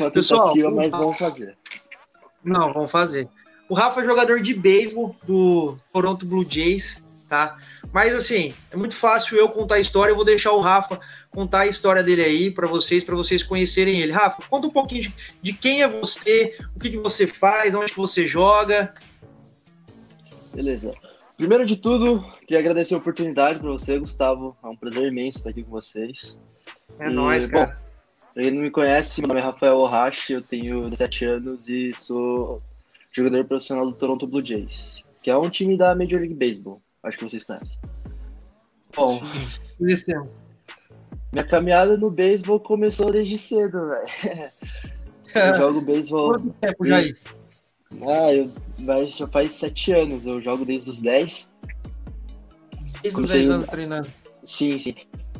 Uma Pessoal, mas vamos fazer. Não, vamos fazer. O Rafa é jogador de beisebol do Toronto Blue Jays, tá? Mas assim, é muito fácil eu contar a história. Eu vou deixar o Rafa contar a história dele aí para vocês, para vocês conhecerem ele. Rafa, conta um pouquinho de, de quem é você, o que, que você faz, onde que você joga. Beleza. Primeiro de tudo, queria agradecer a oportunidade para você, Gustavo. É um prazer imenso estar aqui com vocês. É e, nóis, cara. Bom, pra quem não me conhece, meu nome é Rafael Ohashi, eu tenho 17 anos e sou jogador profissional do Toronto Blue Jays, que é um time da Major League Baseball. Acho que vocês conhecem. Bom, conhecemos. Minha caminhada no beisebol começou desde cedo, velho. Eu jogo beisebol. Quanto tempo já aí? Ah, eu, vai, já faz sete anos, eu jogo desde os 10. Desde os 10 anos treinando? Sim, sim.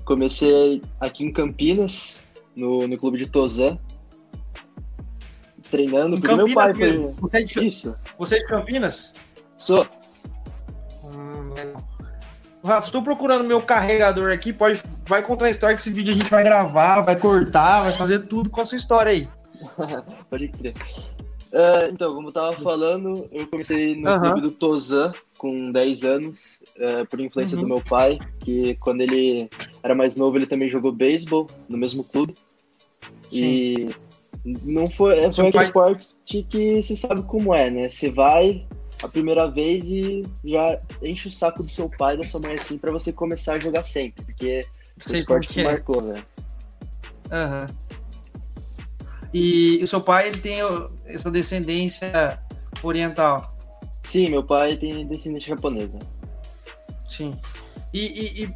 Comecei aqui em Campinas, no, no clube de Tozan. Treinando, em Campinas, meu pai foi. Você é de, Isso. Você é de Campinas? Sou. Rafa, estou procurando meu carregador aqui, pode, vai contar a história que esse vídeo a gente vai gravar, vai cortar, vai fazer tudo com a sua história aí. pode crer. Uh, então, como eu tava falando, eu comecei no uhum. clube do Tozan com 10 anos, uh, por influência uhum. do meu pai, que quando ele era mais novo, ele também jogou beisebol no mesmo clube. Sim. E não foi, foi um pai... esporte que você sabe como é, né? Você vai, a primeira vez e já enche o saco do seu pai e da sua mãe assim para você começar a jogar sempre, porque Sei o esporte que, é. marcou, né? Aham. Uhum. E o seu pai ele tem essa descendência oriental? Sim, meu pai tem descendência japonesa. Sim. E, e, e,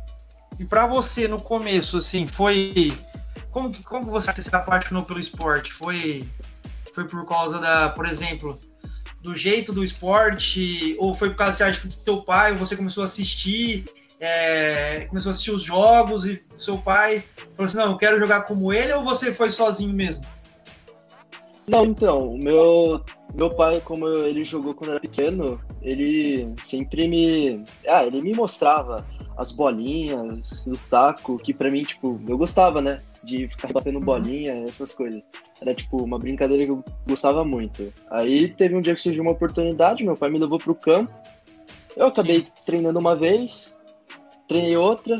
e para você no começo, assim, foi como que como você se apaixonou pelo esporte? Foi foi por causa da, por exemplo, do jeito do esporte, ou foi por causa você acha do seu pai, você começou a assistir, é, começou a assistir os jogos e seu pai falou assim, não, eu quero jogar como ele, ou você foi sozinho mesmo? Não, então, meu meu pai, como ele jogou quando era pequeno, ele sempre me, ah, ele me mostrava as bolinhas, o taco, que para mim, tipo, eu gostava, né? de ficar batendo uhum. bolinha, essas coisas. Era tipo uma brincadeira que eu gostava muito. Aí teve um dia que surgiu uma oportunidade, meu pai me levou pro campo. Eu acabei treinando uma vez, treinei outra,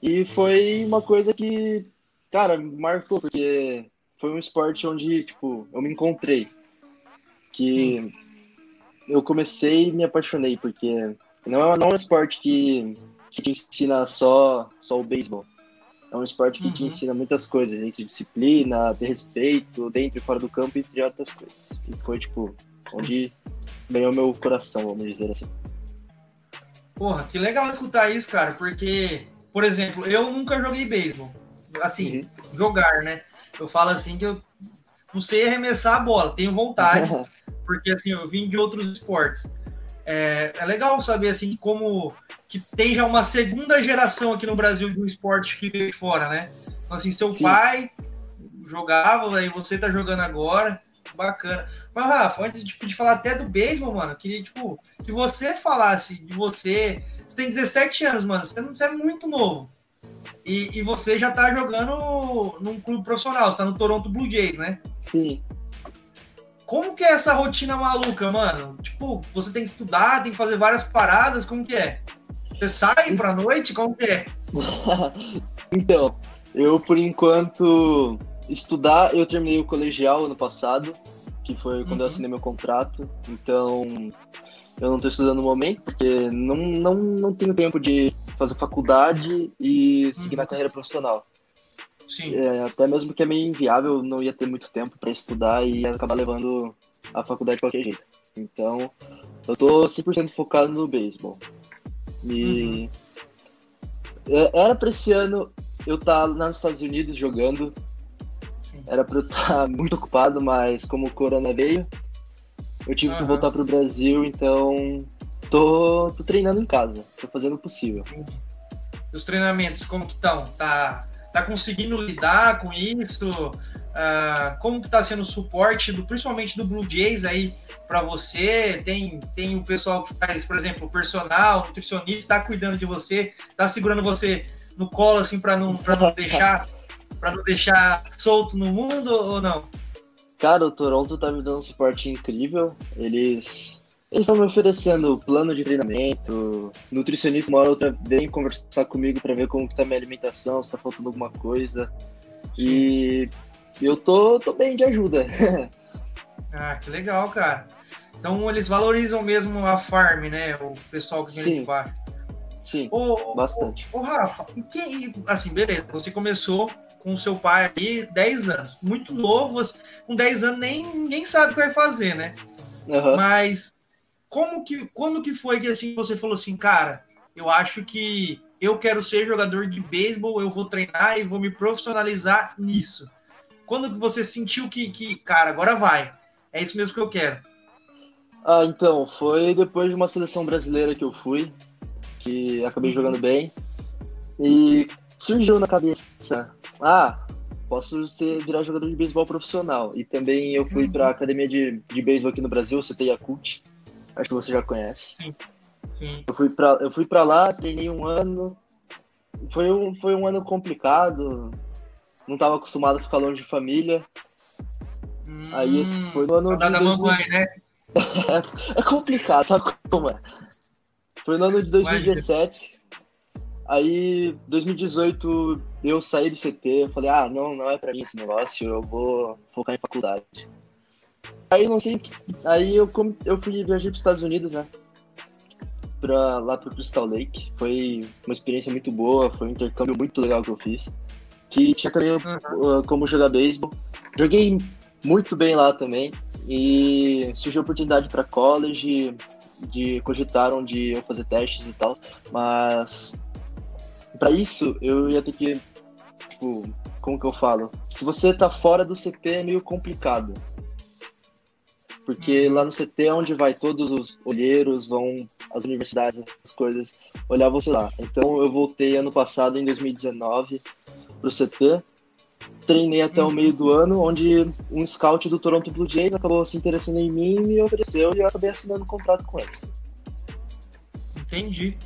e foi uma coisa que, cara, marcou, porque foi um esporte onde, tipo, eu me encontrei. Que eu comecei e me apaixonei, porque não é, não é um esporte que, que te ensina só, só o beisebol é um esporte que uhum. te ensina muitas coisas, entre disciplina, ter respeito, dentro e fora do campo, entre outras coisas. E foi, tipo, onde ganhou meu coração, vamos dizer assim. Porra, que legal escutar isso, cara, porque, por exemplo, eu nunca joguei beisebol. Assim, uhum. jogar, né? Eu falo assim que eu não sei arremessar a bola, tenho vontade, porque assim, eu vim de outros esportes. É, é legal saber assim como que tem já uma segunda geração aqui no Brasil de um esporte que veio de fora, né? Então, assim, seu Sim. pai jogava, aí você tá jogando agora, bacana. Mas, Rafa, antes de, de falar até do beisebol, mano, queria, tipo, que você falasse de você. Você tem 17 anos, mano, você, você é muito novo. E, e, você já tá jogando num clube profissional, tá no Toronto Blue Jays, né? Sim. Como que é essa rotina maluca, mano? Tipo, você tem que estudar, tem que fazer várias paradas, como que é? Você sai pra noite? Como que é? então, eu por enquanto estudar, eu terminei o colegial ano passado, que foi quando uhum. eu assinei meu contrato. Então, eu não estou estudando no momento, porque não, não, não tenho tempo de fazer faculdade e seguir uhum. na carreira profissional. Sim. É, até mesmo que é meio inviável, não ia ter muito tempo para estudar e acabar levando a faculdade de qualquer jeito. Então, eu tô 100% focado no beisebol. E uhum. É, era para esse ano eu estar tá nos Estados Unidos jogando. Era para eu estar tá muito ocupado, mas como o Corona veio, eu tive uhum. que voltar pro Brasil, então tô, tô treinando em casa, tô fazendo o possível. Os treinamentos, como que estão? Tá, tá conseguindo lidar com isso? Uh, como que está sendo o suporte, do, principalmente do Blue Jays aí para você? Tem, tem o pessoal que faz, por exemplo, o personal, nutricionista, está cuidando de você, está segurando você no colo assim para não, não deixar para não deixar solto no mundo ou não? Cara, o Toronto tá me dando um suporte incrível. Eles eles estão me oferecendo plano de treinamento, nutricionista uma hora outra vem conversar comigo para ver como que tá minha alimentação, se tá faltando alguma coisa. E eu tô, tô bem de ajuda. ah, que legal, cara. Então eles valorizam mesmo a farm, né? O pessoal que vem de baixo. Sim, ô, bastante. Ô, ô Rafa, que, assim, beleza, você começou com seu pai aí 10 anos, muito novo, com 10 anos nem ninguém sabe o que vai fazer, né? Uhum. Mas como que, quando que foi que assim você falou assim, cara, eu acho que eu quero ser jogador de beisebol, eu vou treinar e vou me profissionalizar nisso. Quando que você sentiu que, que, cara, agora vai, é isso mesmo que eu quero? Ah, então, foi depois de uma seleção brasileira que eu fui, que acabei uhum. jogando bem, e surgiu na cabeça, ah, posso ser, virar jogador de beisebol profissional. E também eu fui para a academia de, de beisebol aqui no Brasil, CT Yakult, acho que você já conhece. Sim. Sim. Eu fui para eu fui para lá, treinei um ano. Foi um, foi um ano complicado. Não estava acostumado a ficar longe de família. Hum, Aí esse foi no ano de 2000... mamãe, né? é complicado, sabe como é? Foi no ano de 2017. Aí, 2018, eu saí do CT, eu falei, ah, não, não é pra mim esse negócio, eu vou focar em faculdade. Aí não sei. Aí eu, eu fui viajar para os Estados Unidos, né? Pra, lá pro Crystal Lake. Foi uma experiência muito boa, foi um intercâmbio muito legal que eu fiz. Que tinha também uhum. como jogar beisebol. Joguei muito bem lá também. E surgiu a oportunidade para college, de cogitaram de eu fazer testes e tal, mas para isso eu ia ter que tipo, como que eu falo? Se você tá fora do CT é meio complicado porque lá no CT é onde vai todos os olheiros, vão as universidades, as coisas, olhar você lá. Então eu voltei ano passado, em 2019, pro CT, treinei até o meio do ano, onde um scout do Toronto Blue Jays acabou se interessando em mim e me ofereceu e eu acabei assinando um contrato com eles. Entendi.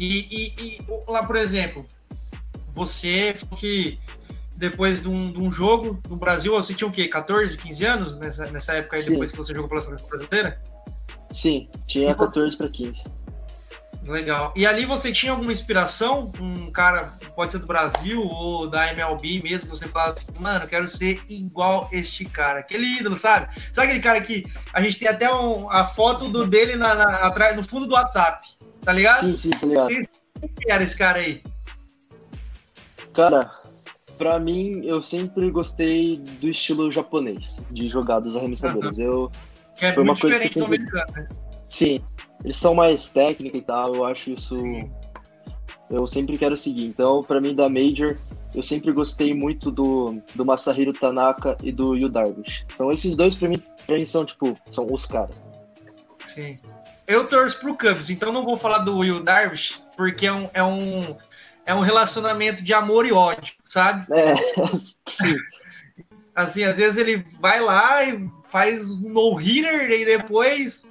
E, e, e lá, por exemplo, você que depois de um, de um, jogo no Brasil, você tinha o quê? 14, 15 anos nessa, nessa época aí, Sim. depois que você jogou pela seleção brasileira? Sim, tinha 14 para 15. Legal. E ali você tinha alguma inspiração? Um cara, pode ser do Brasil ou da MLB mesmo, você fala assim, mano, quero ser igual este cara. Aquele ídolo, sabe? Sabe aquele cara que a gente tem até um, a foto do dele na, na, atrás, no fundo do WhatsApp, tá ligado? Sim, sim, tá ligado. Quem era esse cara aí? Cara, Pra mim, eu sempre gostei do estilo japonês, de jogar dos arremessadores. Uhum. Eu, que é foi muito uma coisa sempre... americano, né? Sim, eles são mais técnica e tal, eu acho isso. Sim. Eu sempre quero seguir. Então, para mim, da Major, eu sempre gostei muito do, do Masahiro Tanaka e do Yu Darvish. São esses dois, pra mim, pra mim são, tipo, são os caras. Sim. Eu torço pro Cubs, então não vou falar do Will Darvish, porque é um, é um, é um relacionamento de amor e ódio, sabe? É, sim. Assim, às vezes ele vai lá e faz um no-hitter e depois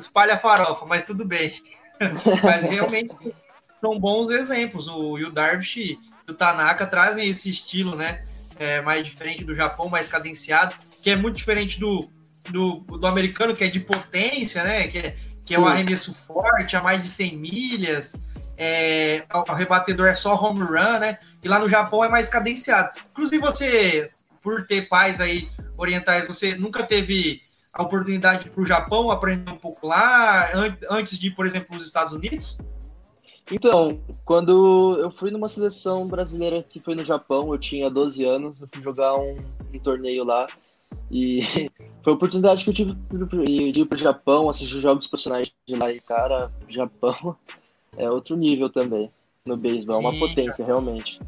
espalha farofa, mas tudo bem. mas realmente são bons exemplos. O, e o Darvish e o Tanaka trazem esse estilo, né? É, mais diferente do Japão, mais cadenciado, que é muito diferente do, do, do americano, que é de potência, né? Que é, que é um arremesso forte, a mais de 100 milhas é, o rebatedor é só home run, né? E lá no Japão é mais cadenciado. Inclusive, você, por ter pais aí orientais, você nunca teve a oportunidade para o Japão aprender um pouco lá, antes de ir, por exemplo, os Estados Unidos? Então, quando eu fui numa seleção brasileira que foi no Japão, eu tinha 12 anos, eu fui jogar um, um torneio lá e foi a oportunidade que eu tive de ir para o Japão, assistir jogos profissionais de lá e, cara, Japão é outro nível também no beisebol, é uma potência realmente.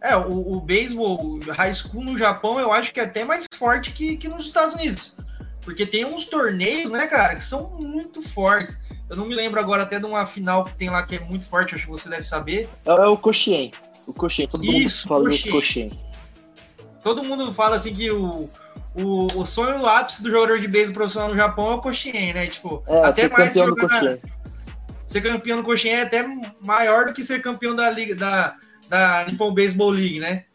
É, o, o beisebol high school no Japão eu acho que é até mais forte que, que nos Estados Unidos. Porque tem uns torneios, né, cara, que são muito fortes. Eu não me lembro agora até de uma final que tem lá que é muito forte, acho que você deve saber. É, é o Koshien. O Koshien, todo Isso, mundo fala do Koshien. Todo mundo fala assim que o, o, o sonho o ápice do jogador de beisebol profissional no Japão é o Koshien, né? Tipo, é, até mais campeão do. Ser campeão no Koshien é até maior do que ser campeão da liga da, da Nippon Baseball League, né?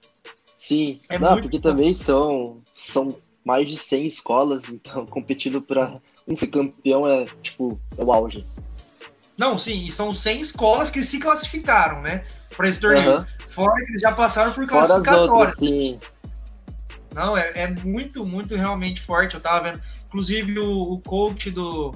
Sim, é não, porque bom. também são, são mais de 100 escolas, então competindo para um ser campeão é tipo é o auge. Não, sim, e são 100 escolas que se classificaram, né? Para esse torneio. Uhum. Fora que eles já passaram por classificatória. sim. Não, é, é, muito, muito realmente forte. Eu tava vendo. Inclusive o, o coach do,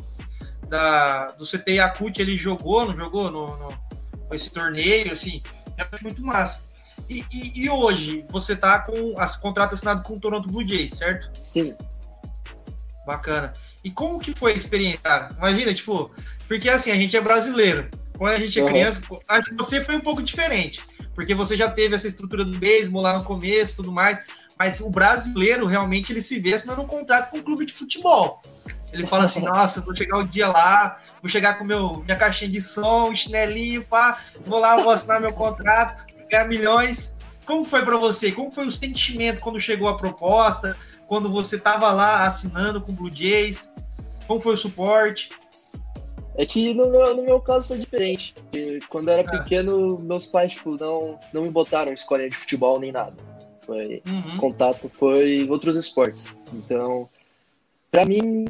da, do CT Yakut, ele jogou, não jogou no, no esse torneio, assim, é muito massa. E, e, e, hoje, você tá com as contrato assinado com o Toronto Blue Jays, certo? Sim. Bacana. E como que foi a experiência? Cara? Imagina, tipo, porque assim, a gente é brasileiro. Quando a gente é uhum. criança, acho que você foi um pouco diferente. Porque você já teve essa estrutura do beisebol lá no começo e tudo mais. Mas o brasileiro realmente ele se vê assinando um contrato com um clube de futebol. Ele fala assim, nossa, vou chegar o um dia lá, vou chegar com meu, minha caixinha de som, chinelinho, pá, vou lá, vou assinar meu contrato, ganhar milhões. Como foi para você? Como foi o sentimento quando chegou a proposta? Quando você tava lá assinando com o Blue Jays? Como foi o suporte? É que no meu, no meu caso foi diferente. Quando eu era ah. pequeno, meus pais tipo, não, não me botaram em escolinha de futebol nem nada. Foi, uhum. Contato foi outros esportes. Então, para mim,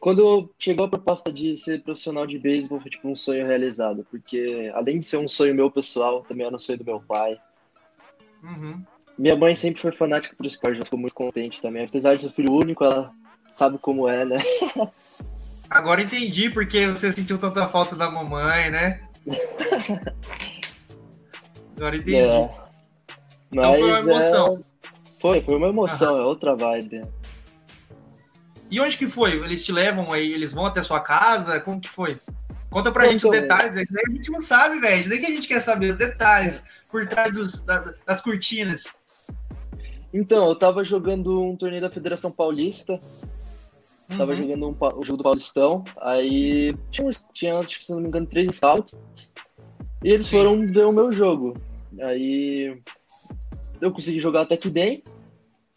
quando chegou a proposta de ser profissional de beisebol, foi tipo um sonho realizado. Porque além de ser um sonho meu pessoal, também era um sonho do meu pai. Uhum. Minha mãe sempre foi fanática por esporte, ela ficou muito contente também. Apesar de ser filho único, ela sabe como é, né? Agora entendi porque você sentiu tanta falta da mamãe, né? Agora entendi. É. Então foi uma emoção. É... Foi, foi uma emoção, é outra vibe. E onde que foi? Eles te levam aí, eles vão até sua casa? Como que foi? Conta pra então, gente os detalhes, aí a gente não sabe, velho. Nem que a gente quer saber os detalhes por trás dos, das cortinas. Então, eu tava jogando um torneio da Federação Paulista Uhum. Tava jogando um, o jogo do Paulistão. Aí tinha, tinha, se não me engano, três scouts. E eles Sim. foram ver o meu jogo. Aí eu consegui jogar até que bem.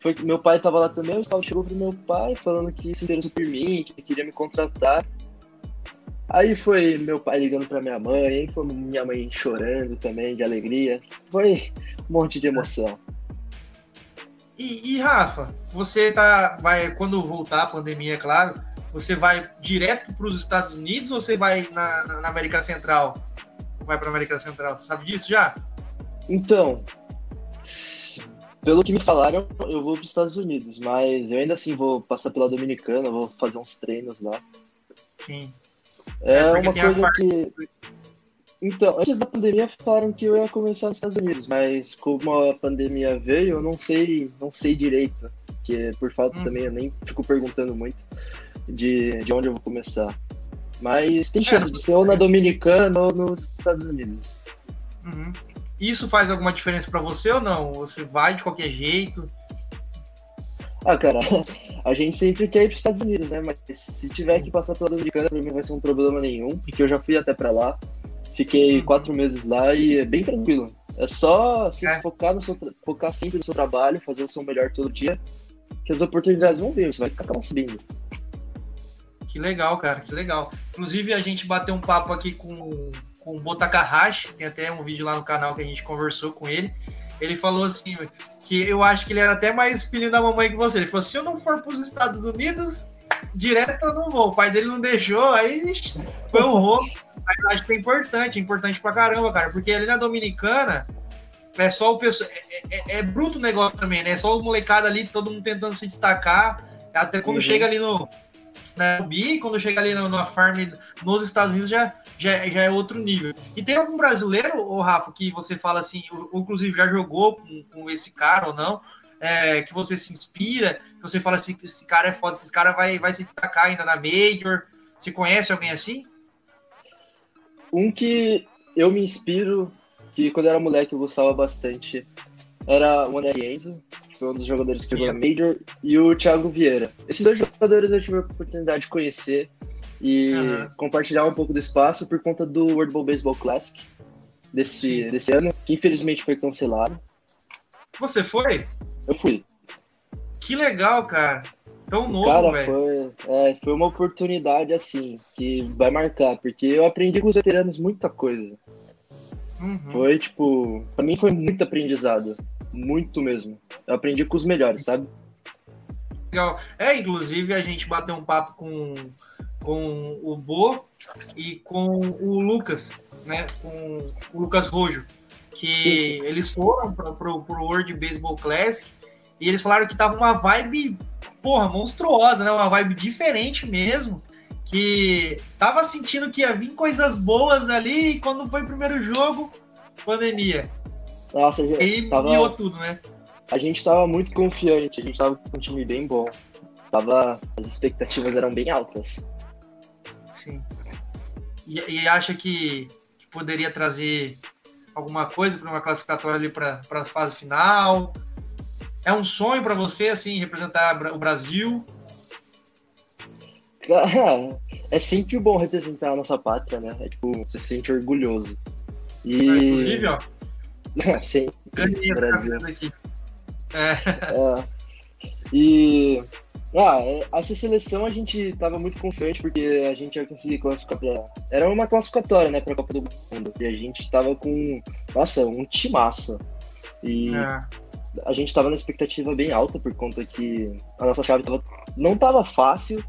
Foi que meu pai tava lá também, o scout chegou pro meu pai falando que se interessou por mim, que queria me contratar. Aí foi meu pai ligando pra minha mãe, aí foi minha mãe chorando também de alegria. Foi um monte de emoção. E, e, Rafa, você tá, vai quando voltar a pandemia, é claro, você vai direto para os Estados Unidos ou você vai na, na América Central? Vai para a América Central? Você sabe disso já? Então, pelo que me falaram, eu vou para os Estados Unidos, mas eu ainda assim vou passar pela Dominicana, vou fazer uns treinos lá. Sim. É, é uma coisa que então, antes da pandemia falaram que eu ia começar nos Estados Unidos, mas como a pandemia veio, eu não sei, não sei direito, que por falta hum. também eu nem fico perguntando muito de, de onde eu vou começar. Mas tem chance é, de ser ou na Dominicana ou nos Estados Unidos. Uhum. Isso faz alguma diferença para você ou não? Você vai de qualquer jeito? Ah, cara, a gente sempre quer ir para os Estados Unidos, né? Mas se tiver que passar pela Dominicana, para mim vai ser um problema nenhum, porque eu já fui até para lá. Fiquei quatro meses lá e é bem tranquilo. É só se é. focar, no seu, focar sempre no seu trabalho, fazer o seu melhor todo dia, que as oportunidades vão vir, você vai acabar subindo. Que legal, cara, que legal. Inclusive, a gente bateu um papo aqui com, com o Botakahashi, tem até um vídeo lá no canal que a gente conversou com ele. Ele falou assim, que eu acho que ele era até mais filho da mamãe que você. Ele falou, se eu não for para os Estados Unidos, direto eu não vou. O pai dele não deixou, aí foi um roubo. Mas acho que é importante, é importante pra caramba, cara, porque ali na Dominicana é só o pessoal. É, é, é, bruto o negócio também, né? É só o molecada ali, todo mundo tentando se destacar. Até quando uhum. chega ali no. Na BI, quando chega ali na, farm nos Estados Unidos, já, já, já é outro nível. E tem algum brasileiro, ô Rafa, que você fala assim, ou, inclusive já jogou com, com esse cara ou não, é, que você se inspira, que você fala assim, esse cara é foda, esse cara vai, vai se destacar ainda na Major. Você conhece alguém assim? Um que eu me inspiro, que quando era moleque eu gostava bastante, era o André Enzo, foi um dos jogadores que jogou na Major, e o Thiago Vieira. Esses dois jogadores eu tive a oportunidade de conhecer e uhum. compartilhar um pouco do espaço por conta do World Bowl Baseball Classic desse, desse ano, que infelizmente foi cancelado. Você foi? Eu fui. Que legal, cara. Tão novo, Cara, velho. foi, é, foi uma oportunidade assim, que vai marcar, porque eu aprendi com os veteranos muita coisa. Uhum. Foi, tipo, pra mim foi muito aprendizado. Muito mesmo. Eu aprendi com os melhores, sabe? Legal. É, inclusive a gente bateu um papo com, com o Bo e com o Lucas, né? Com o Lucas Rojo. Que Sim, sim. eles foram para pro, pro World Baseball Classic e eles falaram que tava uma vibe, porra, monstruosa, né? Uma vibe diferente mesmo. Que tava sentindo que ia vir coisas boas ali e quando foi o primeiro jogo, pandemia. Nossa, E aí tava, miou tudo, né? a gente tava muito confiante, a gente tava com um time bem bom. Tava, as expectativas eram bem altas. Sim. E, e acha que, que poderia trazer alguma coisa para uma classificatória ali para a fase final? É um sonho para você, assim, representar o Brasil? Cara, é sempre bom representar a nossa pátria, né? É tipo, você se sente orgulhoso. E. Inclusive, ó, Sim, ganhei Brasil. aqui. É, É. E ah, é, essa seleção a gente tava muito confiante porque a gente ia conseguir classificar pra. Era uma classificatória, né, pra Copa do Mundo. E a gente tava com, nossa, um timaço. E é, a gente tava na expectativa bem alta por conta que a nossa chave tava, não tava fácil,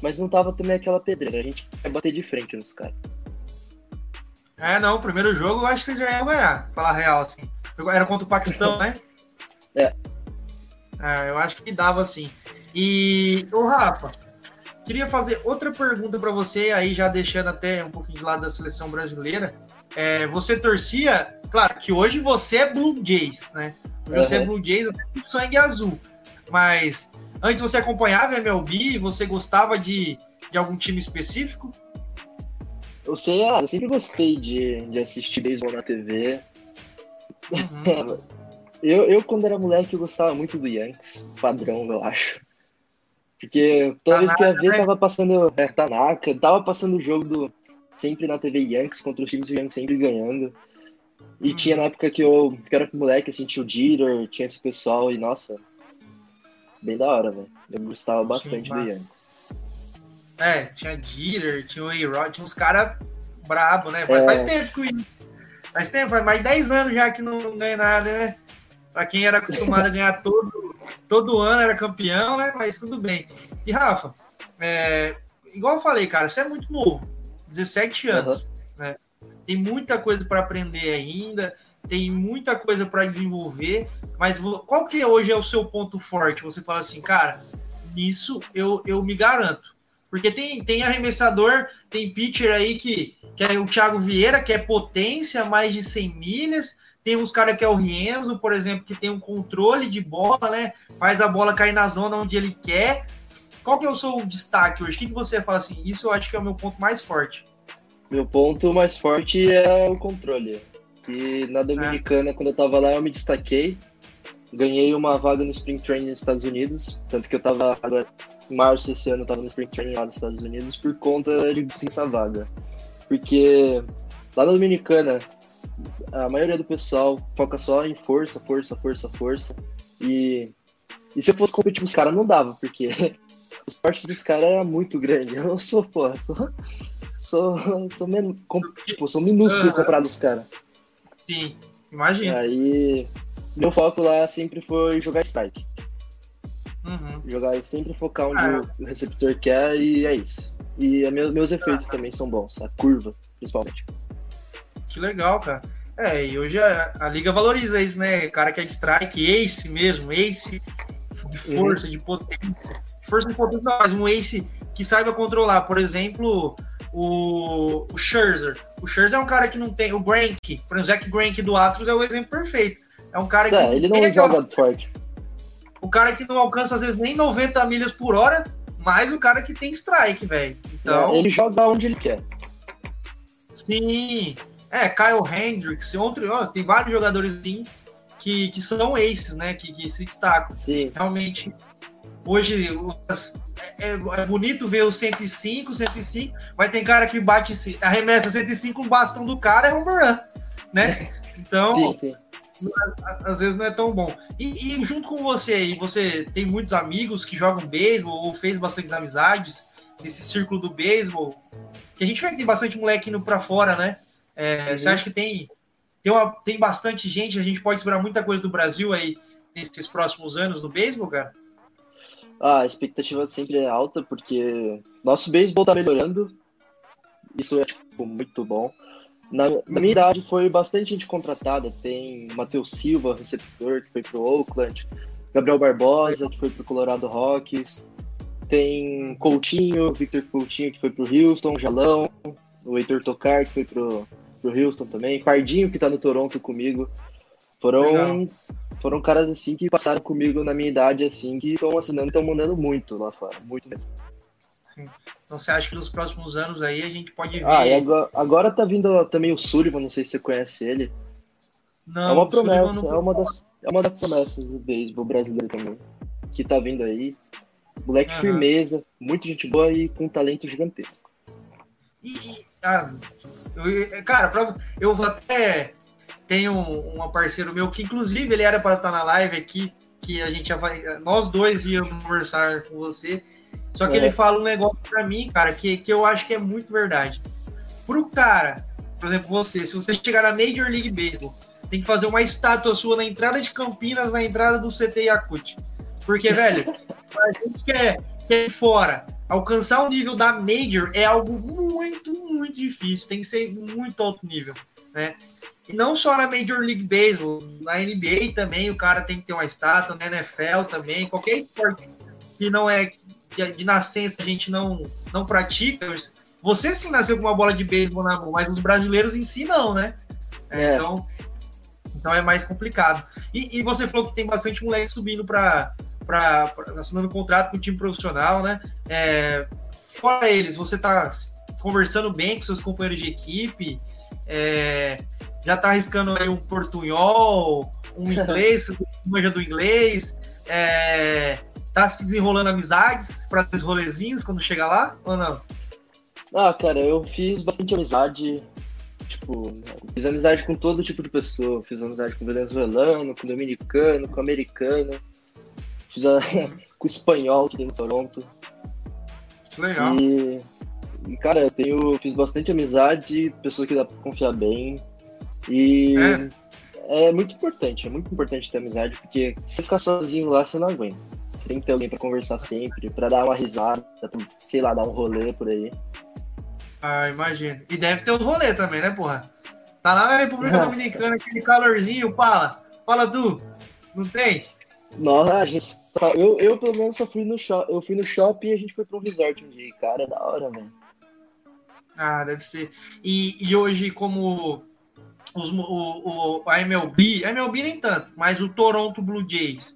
mas não tava também aquela pedreira. A gente ia bater de frente nos caras. É, não, o primeiro jogo eu acho que vocês já iam ganhar, falar real, assim. Era contra o Paquistão, né? É. É, eu acho que dava assim. E, ô Rafa, queria fazer outra pergunta para você, aí já deixando até um pouquinho de lado da seleção brasileira. É, você torcia, claro que hoje você é Blue Jays, né? Hoje Você é Uhum. Blue Jays até com sangue azul. Mas antes você acompanhava MLB, você gostava de, de algum time específico? Eu sei, ah, eu sempre gostei de, de assistir beisebol na TV. Uhum. Eu, eu, quando era moleque, eu gostava muito do Yankees, padrão, eu acho. Porque toda vez que eu ia ver, né? tava passando é, Tanaka, tava passando o jogo do sempre na TV Yankees contra os times do Yankees sempre ganhando. E Hum. tinha na época que eu, que eu era moleque, assim, tinha o Jeter, tinha esse pessoal, e nossa, bem da hora, velho. Eu gostava bastante do massa. Yankees. É, tinha Jeter, tinha o A-Rod, tinha uns caras brabo, né? Faz, É. faz tempo que Faz tempo, faz mais de 10 anos já que não, ganha nada, né? Pra quem era acostumado a ganhar todo, todo ano, era campeão, né? Mas tudo bem. E Rafa, é, igual eu falei, cara, você é muito novo, 17 anos, né? Tem muita coisa para aprender ainda, tem muita coisa para desenvolver, mas qual que hoje é o seu ponto forte? Você fala assim, cara, nisso eu, eu me garanto. Porque tem, tem arremessador, tem pitcher aí que, que é o Thiago Vieira, que é potência, mais de 100 milhas. Tem uns caras que é o Rienzo, por exemplo, que tem um controle de bola, né? Faz a bola cair na zona onde ele quer. Qual que é o seu destaque hoje? O que, que você fala assim? Isso eu acho que é o meu ponto mais forte. Meu ponto mais forte é o controle. Que na Dominicana, quando eu tava lá, eu me destaquei. Ganhei uma vaga no Spring Training nos Estados Unidos. Tanto que eu tava agora, março desse ano, eu tava no Spring Training lá nos Estados Unidos por conta de conseguir essa vaga. Porque lá na Dominicana, a maioria do pessoal foca só em força, força, força, força. E, e se eu fosse competir com os caras, não dava, porque o esporte dos caras era muito grande. Eu não sou, porra, sou. Sou, sou, men, tipo, sou minúsculo Aham. comparado aos caras. Sim, imagina. Aí, meu foco lá sempre foi jogar strike. Uhum. Jogar sempre focar onde Ah. o receptor quer e é isso. E meu- meus efeitos também são bons, a curva, principalmente. Que legal, cara. É, e hoje a, a liga valoriza isso, né? Cara que é de strike, ace mesmo, ace de força, de potência. Força de potência, não, mas um ace que saiba controlar. Por exemplo, o, o Scherzer. O Scherzer é um cara que não tem. O Grank, por exemplo, o Zach Grank do Astros é o exemplo perfeito. É um cara que. É, ele não joga forte. O cara que não alcança às vezes nem 90 milhas por hora, mas o cara que tem strike, velho. Então. Ele joga onde ele quer. Sim. É, Kyle Hendricks, outro, ó, tem vários jogadores assim que, que são aces, né? Que, que se destacam. Sim. Realmente, hoje os- é, é bonito ver o 105, 105, mas tem cara que bate, se- arremessa 105 com o bastão do cara é home run, né? Então, Sim, sim. Às vezes não é tão bom. E, e, junto com você aí, você tem muitos amigos que jogam beisebol ou fez bastantes amizades nesse círculo do beisebol? Que a gente vê que tem bastante moleque indo para fora, né? É, uhum. Você acha que tem, tem, uma, tem bastante gente, a gente pode esperar muita coisa do Brasil aí nesses próximos anos no beisebol, cara? Ah, a expectativa sempre é alta, porque nosso beisebol tá melhorando. Isso é, tipo, muito bom. Na, na, minha idade foi bastante gente contratada. Tem Matheus Silva, receptor, que foi pro Oakland. Gabriel Barbosa, que foi pro Colorado Rockies. Tem Coutinho, Victor Coutinho, que foi pro Houston. Jalão, o Heitor Tocar, que foi pro, pro Houston também. Pardinho, que tá no Toronto comigo. Foram, foram caras assim que passaram comigo na minha idade, assim, que estão assinando e estão mandando muito lá fora. Muito mesmo. Então você acha que nos próximos anos aí a gente pode ver. Ah, e agora, agora tá vindo também o Sullivan, não sei se você conhece ele. Não, é uma promessa, não... é, uma das, é uma das promessas do beisebol brasileiro também. Que tá vindo aí. Moleque uhum. firmeza, muita gente boa e com um talento gigantesco. E, ah, eu, cara, pra, eu vou até. Tenho um, um parceiro meu que, inclusive, ele era para estar na live aqui, que a gente já vai. Nós dois íamos conversar com você. Só que é. ele fala um negócio para mim, cara, que, que eu acho que é muito verdade. Pro cara, por exemplo, você, se você chegar na Major League Baseball, tem que fazer uma estátua sua na entrada de Campinas, na entrada do CT Yakut. Porque, velho, a gente quer, quer ir fora, alcançar o nível da Major é algo muito, muito difícil. Tem que ser muito alto nível, né? E não só na Major League Baseball, na NBA também o cara tem que ter uma estátua, na NFL também, qualquer esporte que não é que de nascença a gente não, não pratica. Você sim nasceu com uma bola de beisebol na mão, mas os brasileiros em si não, né? É. Então, então é mais complicado. E, e, você falou que tem bastante moleque subindo para assinando contrato com o time profissional, né? É, fora eles, você está conversando bem com seus companheiros de equipe, é, já está arriscando aí um portunhol, um inglês, manja do inglês, é, tá se desenrolando amizades para os rolezinhos quando chega lá, ou não? Ah, cara, eu fiz bastante amizade. Tipo, fiz amizade com todo tipo de pessoa. Fiz amizade com venezuelano, com dominicano, com americano. Fiz a... com espanhol que tem no Toronto. Legal. E, e, cara, eu tenho, fiz bastante amizade, pessoas que dá pra confiar bem. E é. é muito importante, é muito importante ter amizade, porque se você ficar sozinho lá, você não aguenta. Você tem que ter alguém pra conversar sempre, pra dar uma risada, pra, sei lá, dar um rolê por aí. Ah, imagino. E deve ter os rolê também, né, porra? Tá lá na República Dominicana, aquele calorzinho, fala. Fala tu. Não tem? Nossa, a gente. Eu, eu pelo menos só fui no shopping. Eu fui no shopping e a gente foi pra um resort um dia. Cara, é da hora, velho. Ah, deve ser. E, e hoje, como os, o, o, a MLB, a MLB nem tanto, mas o Toronto Blue Jays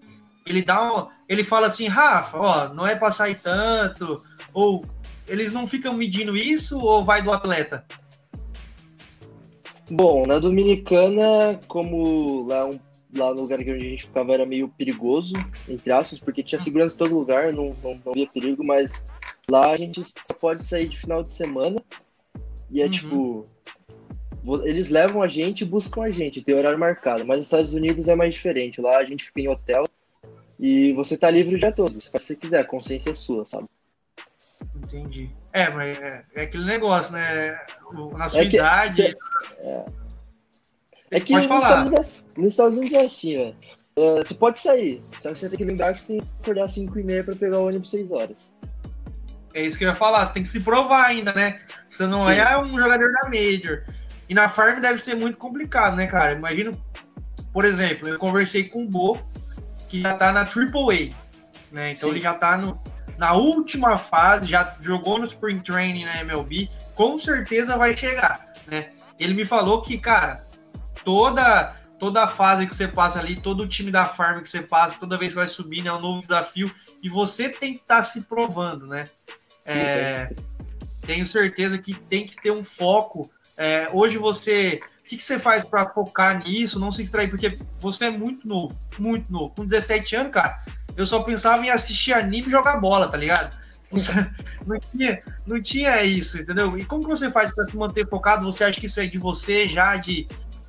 ele dá um, ele fala assim, Rafa, ó, não é pra sair tanto, ou eles não ficam medindo isso ou vai do atleta? Bom, na Dominicana, como lá, um, lá no lugar que a gente ficava era meio perigoso, entre aspas, porque tinha segurança em todo lugar, não, não, não havia perigo, mas lá a gente só pode sair de final de semana e é uhum. tipo. Eles levam a gente e buscam a gente, tem horário marcado, mas nos Estados Unidos é mais diferente. Lá a gente fica em hotel, e você tá livre o dia todo. Você faz o que você quiser, a consciência é sua, sabe? Entendi. É, mas é, é aquele negócio, né? Na sua é que, idade. Você, é, é que nos Estados, Unidos, é nos Estados, Unidos, é assim, velho. Uh, você pode sair, só que você tem que lembrar que você tem que acordar às 5 e meia pra pegar o ônibus 6 horas. É isso que eu ia falar, você tem que se provar ainda, né? Você não Sim. é um jogador da Major. E na Farm deve ser muito complicado, né, cara? Imagino, por exemplo, eu conversei com o Bo, que já tá na AAA, né? Então Sim. ele já tá no, na última fase, já jogou no Spring Training na MLB, com certeza vai chegar, né? Ele me falou que, cara, toda toda fase que você passa ali, todo o time da farm que você passa, toda vez que vai subindo é um novo desafio e você tem que estar tá se provando, né? Sim, é, tenho certeza que tem que ter um foco. É, hoje você que, que você faz para focar nisso, não se extrair? Porque você é muito novo, muito novo. Com 17 anos, cara, eu só pensava em assistir anime e jogar bola, tá ligado? Não tinha, não tinha isso, entendeu? E como que você faz para se manter focado? Você acha que isso é de você já, de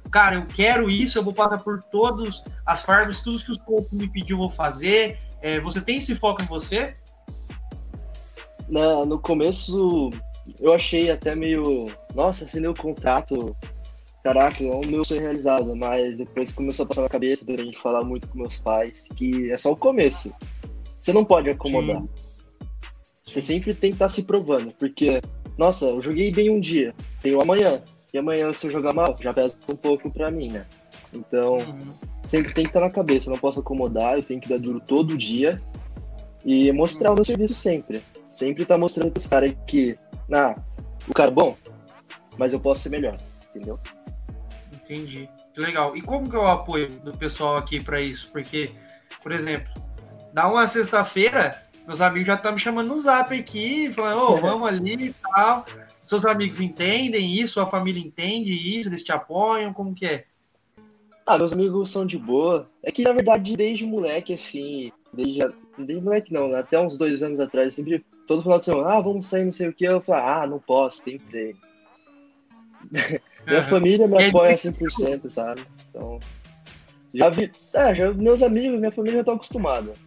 cara, eu quero isso, eu vou passar por todas as farms, tudo que os coaches me pediu, eu vou fazer. É, você tem esse foco em você? Na, no começo, eu achei até meio. Nossa, assinei o contrato. Caraca, é o meu sonho realizado. Mas depois começou a passar na cabeça durante falar muito com meus pais que é só o começo. Você não pode acomodar. Sim. Você sempre tem que estar tá se provando, porque, nossa, eu joguei bem um dia, tenho amanhã, e amanhã se eu jogar mal, já pesa um pouco pra mim, né? Então, uhum. sempre tem que estar tá na cabeça, não posso acomodar, eu tenho que dar duro todo dia e mostrar uhum. o meu serviço sempre. Sempre tá mostrando pros caras que, ah, o cara é bom, mas eu posso ser melhor, entendeu? Entendi. Que legal. E como que é o apoio do pessoal aqui para isso? Porque, por exemplo, dá uma sexta-feira, meus amigos já estão me chamando no zap aqui, falando, ô, oh, vamos ali e tal. Seus amigos entendem isso? Sua família entende isso? Eles te apoiam? Como que é? Ah, meus amigos são de boa. É que, na verdade, desde moleque, assim, desde, desde moleque não, até uns dois anos atrás, sempre, todo final de semana, ah, vamos sair, não sei o que, eu falo, ah, não posso, tem treino. Minha família me apoia 100%, sabe? Então, já vi, é, já, meus amigos, minha família já estão acostumados.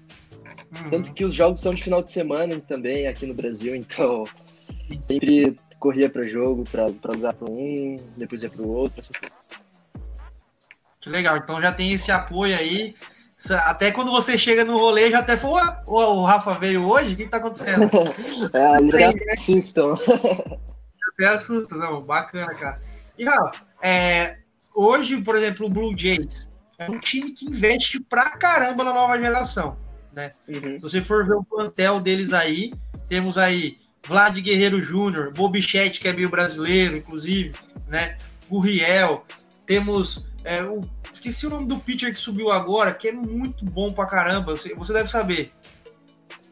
Uhum. Tanto que os jogos são de final de semana também aqui no Brasil, então sempre corria para jogo, para lugar para um, depois ia para o outro. Que legal, então já tem esse apoio aí. Até quando você chega no rolê, já até foi, o Rafa veio hoje? O que, está acontecendo? é, eles né? assustam. até assustam, não, bacana, cara. E Rafa, é, hoje, por exemplo, o Blue Jays é um time que investe pra caramba na nova geração né? Uhum. Se você for ver o plantel deles aí, temos aí Vlad Guerreiro Júnior, Bobichete, que é meio brasileiro, inclusive, né? Gurriel, temos é, o, esqueci o nome do pitcher que subiu agora, que é muito bom pra caramba, você, você deve saber.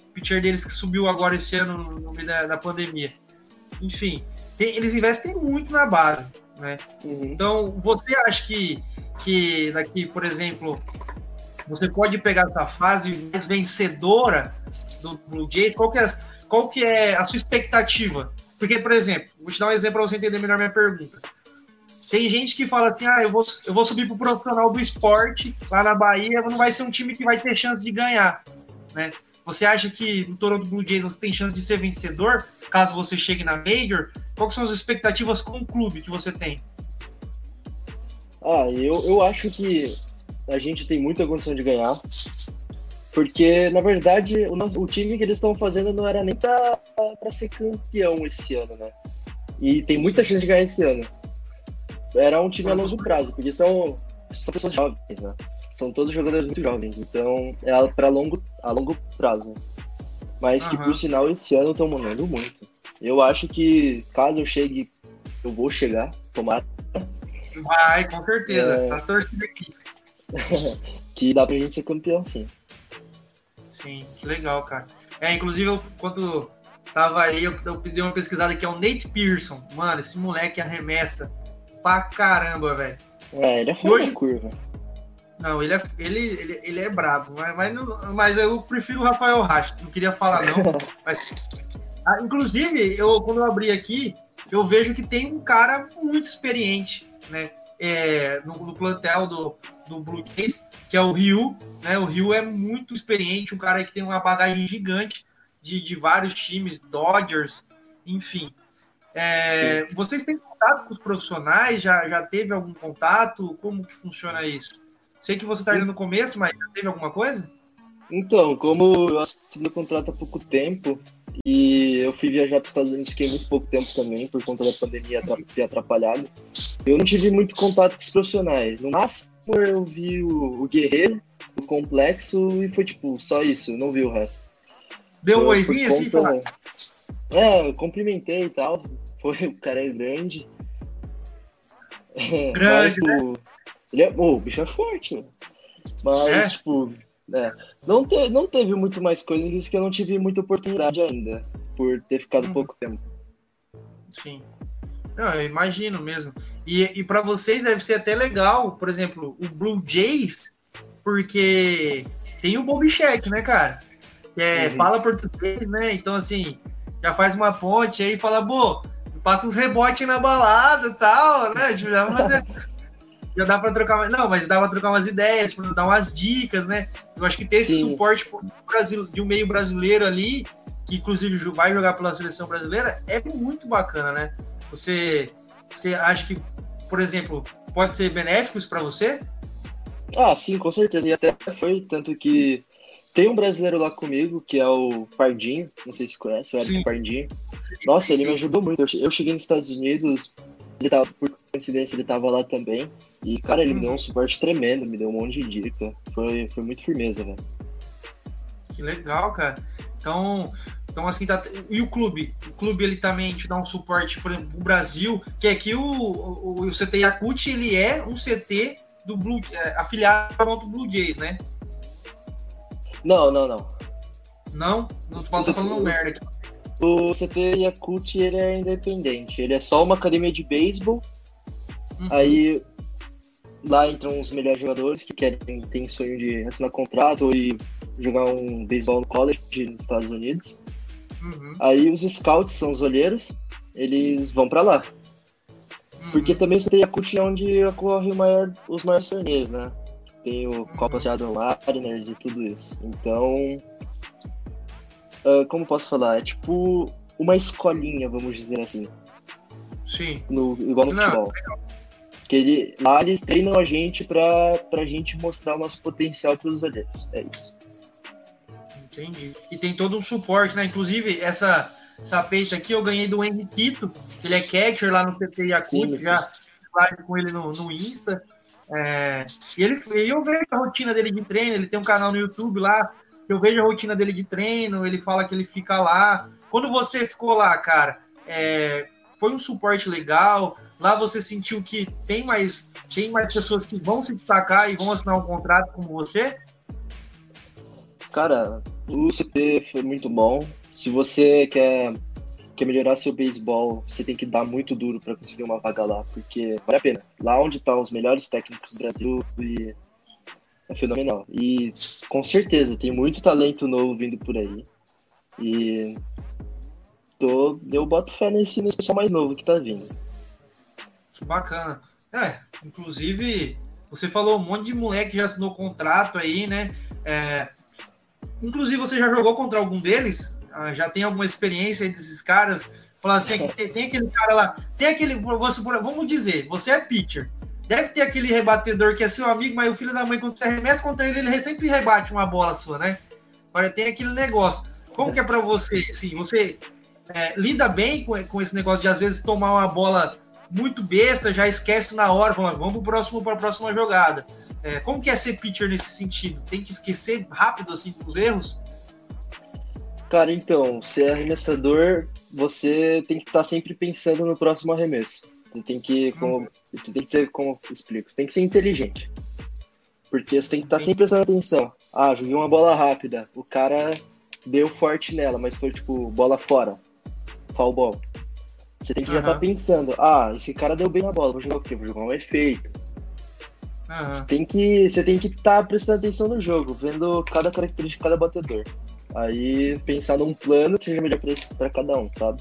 O pitcher deles que subiu agora esse ano no meio da, da pandemia. Enfim, tem, eles investem muito na base, né? Uhum. Então, você acha que, que daqui, por exemplo, você pode pegar essa fase mais vencedora do Blue Jays? Qual que é, qual que é a sua expectativa? Porque, por exemplo, vou te dar um exemplo para você entender melhor minha pergunta. Tem gente que fala assim, ah, eu vou, eu vou subir pro profissional do esporte lá na Bahia, não vai ser um time que vai ter chance de ganhar, né? Você acha que no Toronto Blue Jays você tem chance de ser vencedor, caso você chegue na Major? Quais são as expectativas com o clube que você tem? Ah, eu, eu acho que a gente tem muita condição de ganhar. Porque, na verdade, o, o time que eles estão fazendo não era nem para ser campeão esse ano, né? E tem muita chance de ganhar esse ano. Era um time a longo prazo, porque são, são pessoas jovens, né? São todos jogadores muito jovens, então é para longo, a longo prazo. Mas uhum. que, por sinal, esse ano estão mandando muito. Eu acho que, caso eu chegue, eu vou chegar, tomar. Vai, com certeza. É... Tá torcendo aqui. que dá pra gente ser campeão, sim. Sim, que legal, cara. É, inclusive, eu, quando tava aí, eu, eu pedi uma pesquisada que é o Nate Pearson. Mano, esse moleque arremessa pra caramba, velho. É, ele é fora hoje... curva. Não, ele é, ele, ele, ele é brabo, mas, mas, mas eu prefiro o Rafael Rastro, não queria falar não. mas, ah, inclusive, eu, quando eu abri aqui, eu vejo que tem um cara muito experiente, né? É, no, no plantel do, do Blue Jays, que é o Ryu. Né? O Ryu é muito experiente, um cara que tem uma bagagem gigante de, de vários times, Dodgers, enfim. É, vocês têm contato com os profissionais? Já, já teve algum contato? Como que funciona isso? Sei que você está indo no começo, mas já teve alguma coisa? Então, como eu assinei o contrato há pouco tempo e eu fui viajar para os Estados Unidos, fiquei muito pouco tempo também, por conta da pandemia ter atrapalhado, eu não tive muito contato com os profissionais. No máximo, eu vi o, o Guerreiro, o Complexo, e foi tipo, só isso, não vi o resto. Deu um oizinho assim, falar? É, eu cumprimentei e tal. Foi, o cara é grande. Grande, Mas, né? Ele é, oh, o bicho é forte, mano. Mas, é? tipo, é, não, te, não teve muito mais coisas que eu não tive muita oportunidade ainda, por ter ficado hum. pouco tempo. Sim. Não, eu imagino mesmo. E, e para vocês deve ser até legal, por exemplo, o Blue Jays, porque tem o Bobichek, né, cara? Que é, uhum. fala português, né? Então, assim, já faz uma ponte aí e fala, pô, passa uns rebotes na balada e tal, né? Tipo, já fazer... já dá para trocar Não, mas dá para trocar umas ideias, para dar umas dicas, né? Eu acho que ter esse Sim. suporte de um meio brasileiro ali, que inclusive vai jogar pela seleção brasileira, é muito bacana, né? Você, você acha que, por exemplo, pode ser benéfico isso para você? Ah, sim, com certeza. E até foi, tanto que tem um brasileiro lá comigo, que é o Pardinho, não sei se conhece, o Eric sim. Pardinho. Nossa, ele me ajudou muito. Eu cheguei nos Estados Unidos, ele tava, por coincidência, ele tava lá também. E, cara, ele hum. me deu um suporte tremendo, me deu um monte de dica. Foi, foi muito firmeza, velho. Que legal, cara. Então, então assim, tá, e o clube? O clube ele também te dá um suporte, por exemplo, o Brasil, que é que o, o, o CT Yakut, ele é um CT do Blue, é, afiliado ao Blue Jays, né? Não, não, não. Não? Não posso falando merda aqui. O CT Yakut ele é independente. Ele é só uma academia de beisebol. Uhum. Aí lá entram os melhores jogadores que querem tem sonho de assinar contrato e jogar um beisebol no college nos Estados Unidos. Uhum. Aí os scouts são os olheiros, eles vão para lá. Uhum. Porque também o CT Yakut é onde ocorre maior, os maiores torneios, né? Tem o Copa uhum. Seattle Mariners e tudo isso. Então, uh, como posso falar? É tipo uma escolinha, vamos dizer assim. Sim. No, igual no Não, futebol. Que ele, lá eles treinam a gente pra, pra gente mostrar o nosso potencial pros olheiros. É isso. Entendi. E tem todo um suporte, né? Inclusive, essa, essa peita aqui eu ganhei do Henriquito, ele é catcher lá no CT Yakut, já live com ele no, no Insta. É, e ele, eu vejo a rotina dele de treino, ele tem um canal no YouTube lá, eu vejo a rotina dele de treino, ele fala que ele fica lá. Quando você ficou lá, cara, é, foi um suporte legal. Lá você sentiu que tem mais, tem mais pessoas que vão se destacar e vão assinar um contrato como você? Cara, o CT foi muito bom. Se você quer quer melhorar seu beisebol, você tem que dar muito duro para conseguir uma vaga lá, porque vale a pena. Lá onde estão tá os melhores técnicos do Brasil e é fenomenal. E com certeza tem muito talento novo vindo por aí. E tô, eu boto fé nesse, nesse pessoal mais novo que tá vindo. Que bacana. É, inclusive, você falou um monte de moleque que já assinou contrato aí, né? É, inclusive, você já jogou contra algum deles? Ah, já tem alguma experiência desses caras, falar assim, tem, tem, aquele cara lá, tem aquele, você, vamos dizer, você é pitcher, deve ter aquele rebatedor que é seu amigo, mas o filho da mãe, quando você arremessa contra ele, ele sempre rebate uma bola sua, né? Agora tem aquele negócio. Como que é para você, assim, você é, lida bem com, com esse negócio de às vezes tomar uma bola muito besta, já esquece na hora, fala, vamos pro próximo para a próxima jogada. É, como que é ser pitcher nesse sentido? Tem que esquecer rápido assim os erros? Cara, então, ser arremessador, você tem que estar tá sempre pensando no próximo arremesso. Você tem que, como, você tem que ser, como eu explico, você tem que ser inteligente. Porque você tem que estar tá sempre prestando atenção. Ah, joguei uma bola rápida, o cara deu forte nela, mas foi tipo bola fora, foul ball. Você tem que uhum. já estar tá pensando, ah, esse cara deu bem na bola, vou jogar o quê? Vou jogar um efeito. Uhum. Você tem que você tem que estar tá prestando atenção no jogo, vendo cada característica de cada batedor. Aí pensar num plano que seja melhor para cada um, sabe?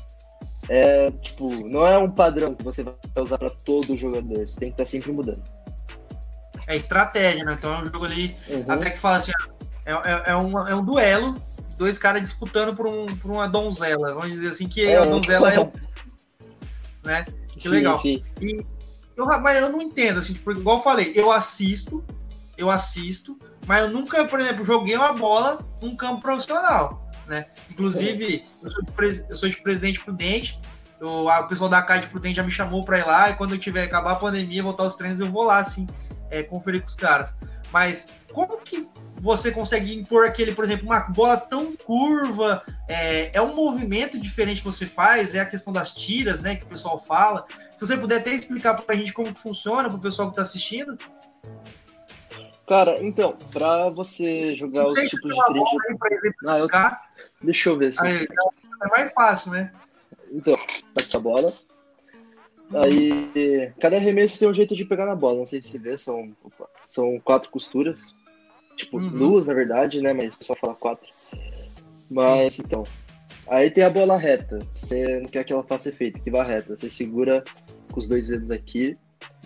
É, tipo, não é um padrão que você vai usar para todo jogador, você tem que estar tá sempre mudando. É estratégia, né? Então é um jogo ali, uhum. até que fala assim, é, é, é, um, é um duelo, dois caras disputando por, um, por uma donzela, vamos dizer assim, que é, a donzela é o. Né? Que sim, legal. Sim. E eu, mas eu não entendo, assim, porque, igual eu falei, eu assisto, eu assisto, mas eu nunca, por exemplo, joguei uma bola num campo profissional, né? Inclusive, eu sou de, eu sou de Presidente Prudente, eu, o pessoal da CAD Prudente já me chamou para ir lá, e quando eu tiver acabar a pandemia, voltar aos treinos, eu vou lá, assim, é, conferir com os caras. Mas como que você consegue impor aquele, por exemplo, uma bola tão curva? É, é um movimento diferente que você faz? É a questão das tiras, né, que o pessoal fala. Se você puder até explicar para a gente como funciona, para o pessoal que está assistindo. Cara, então, pra você jogar os tipos de três. Ah, eu... Deixa eu ver. Se... Aí, é mais fácil, né? Então, bate a bola. Aí, cada arremesso tem um jeito de pegar na bola. Não sei se você vê, são, são quatro costuras. Tipo, uhum. duas, na verdade, né? Mas pessoal fala quatro. Mas, então. Aí tem a bola reta. Você não quer que ela faça efeito, que vá reta. Você segura com os dois dedos aqui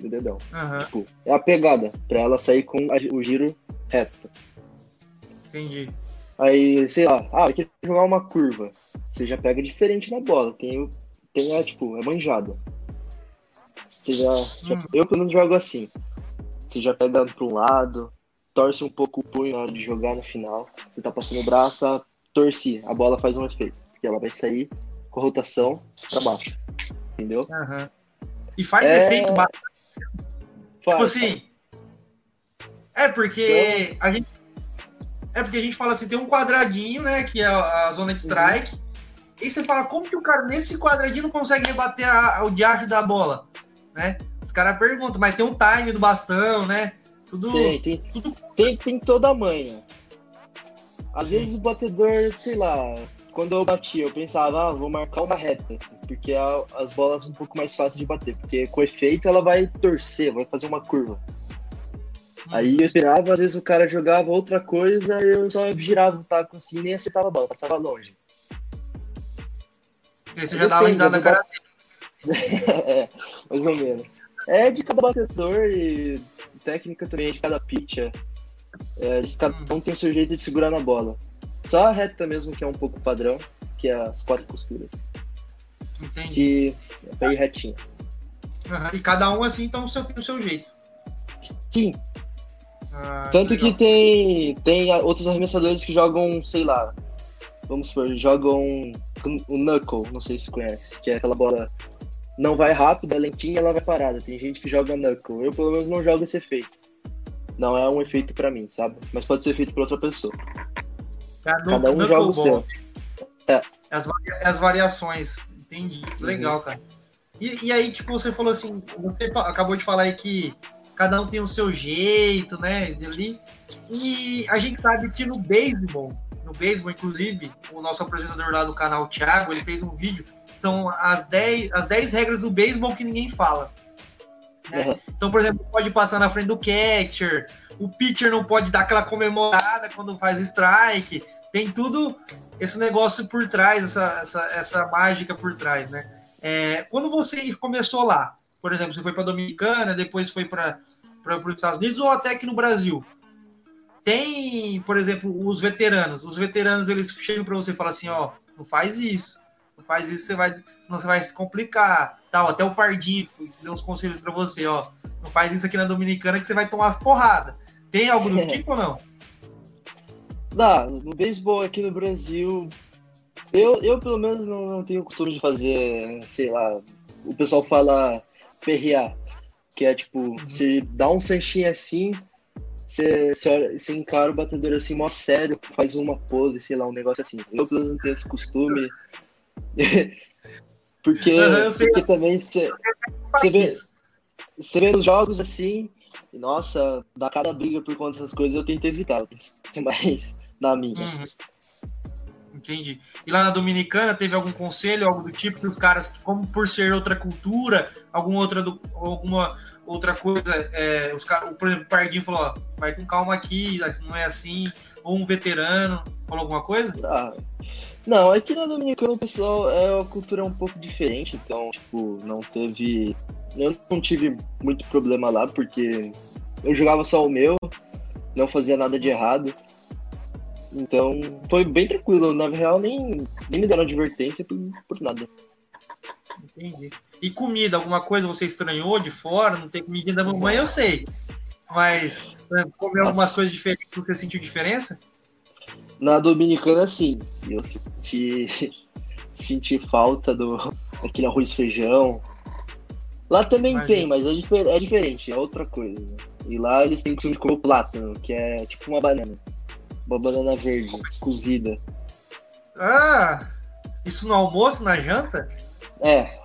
no dedão. Aham, Tipo, é a pegada, pra ela sair com a- o giro reto. entendi. Aí, sei lá, ah, eu quero jogar uma curva. Você já pega diferente na bola. Tem, o- tem a, tipo, é manjada. Você já, já- Hum. Eu pelo menos jogo assim. Você já pega para um lado, torce um pouco o punho na hora de jogar no final. Você tá passando o braço, a- torce, a bola faz um efeito. Porque ela vai sair com rotação pra baixo. Entendeu? Aham. E faz É, efeito ba- Tipo assim. faz. É porque a gente. É porque a gente fala assim, tem um quadradinho, né? Que é a a zona de strike. E você fala, como que o cara nesse quadradinho não consegue rebater a- o diacho da bola? Né? Os caras perguntam, mas tem um time do bastão, né? Tudo. Tem, tem, tudo- tem, tem toda a manha. Às vezes o batedor, sei lá, quando eu batia, eu pensava, ah, vou marcar uma reta, porque a- as bolas são um pouco mais fáceis de bater, porque com efeito ela vai torcer, vai fazer uma curva. Aí eu esperava, às vezes o cara jogava outra coisa, eu só girava o taco assim e nem acertava a bola, passava longe. Porque você já dava risada na cara é, mais ou menos. É de cada batedor e técnica também é de cada pitcher. É, eles, cada um tem o seu jeito de segurar na bola. Só a reta mesmo que é um pouco padrão, que é as quatro costuras. Entendi. Que é pra ir retinho. Aham. E cada um assim, então, seu, o seu jeito. Sim, Ah, tanto que tem, tem a- outros arremessadores que jogam, sei lá, vamos supor, jogam o knuckle, não sei se você conhece, que é aquela bola não vai rápida, é lentinha, ela vai parada. Tem gente que joga knuckle. Eu pelo menos não jogo esse efeito. Não é um efeito pra mim, sabe? Mas pode ser feito pra outra pessoa. Cada, Cada um joga o seu. É. As, as variações. Entendi. Uhum. Legal, cara. E, e aí, tipo, você falou assim, você acabou de falar aí que cada um tem o seu jeito, né? Ali. E a gente sabe que no beisebol, no beisebol, inclusive, o nosso apresentador lá do canal, o Thiago, ele fez um vídeo. São as 10, as 10 regras do beisebol que ninguém fala. né? Uhum. Então, por exemplo, pode passar na frente do catcher, o pitcher não pode dar aquela comemorada quando faz strike. Tem tudo esse negócio por trás, essa, essa, essa mágica por trás, né? É, quando você começou lá, por exemplo, você foi para Dominicana, depois foi para os Estados Unidos ou até aqui no Brasil, tem, por exemplo, os veteranos. Os veteranos eles chegam para você e falam assim, ó, não faz isso, não faz isso, você vai, senão você vai se complicar, tal. Até o Pardinho deu uns conselhos para você, ó, não faz isso aqui na Dominicana que você vai tomar as porradas. Tem algo do tipo ou não? Dá, no beisebol aqui no Brasil, eu, eu pelo menos não, não tenho o costume de fazer, sei lá, o pessoal fala perrear, que é tipo, você dá um sanchinho assim, você, você, você encara o batedor assim, mó sério, faz uma pose, sei lá, um negócio assim. Eu pelo menos não tenho esse costume. porque, sei. porque também você, você vê, você vê nos jogos assim, e, nossa, dá cada briga por conta dessas coisas, eu tento evitar, eu tento ser mais na minha. Uhum. Entendi. E lá na Dominicana teve algum conselho, algo do tipo que os caras, como por ser outra cultura, alguma outra, do- alguma outra coisa, é, os caras, por exemplo, o Pardinho falou, ó, vai com calma aqui, não é assim, ou um veterano, falou alguma coisa? Ah, não, aqui na Dominicana o pessoal é uma cultura um pouco diferente, então, tipo, não teve. Eu não tive muito problema lá, porque eu jogava só o meu, não fazia nada de errado. Então, foi bem tranquilo. Na real, nem, nem me deram advertência por, por nada. Entendi. E comida, alguma coisa você estranhou de fora? Não tem comidinha da mamãe, eu sei. Mas né, comer algumas coisas diferentes, você sentiu diferença? Na Dominicana, sim. Eu senti, senti falta do aquele arroz feijão. Lá também Imagina. tem, mas é, difer- é diferente, é outra coisa. né? E lá eles têm de comer o plátano, que é tipo uma banana. Uma banana verde, cozida. Ah, isso no almoço, na janta? É,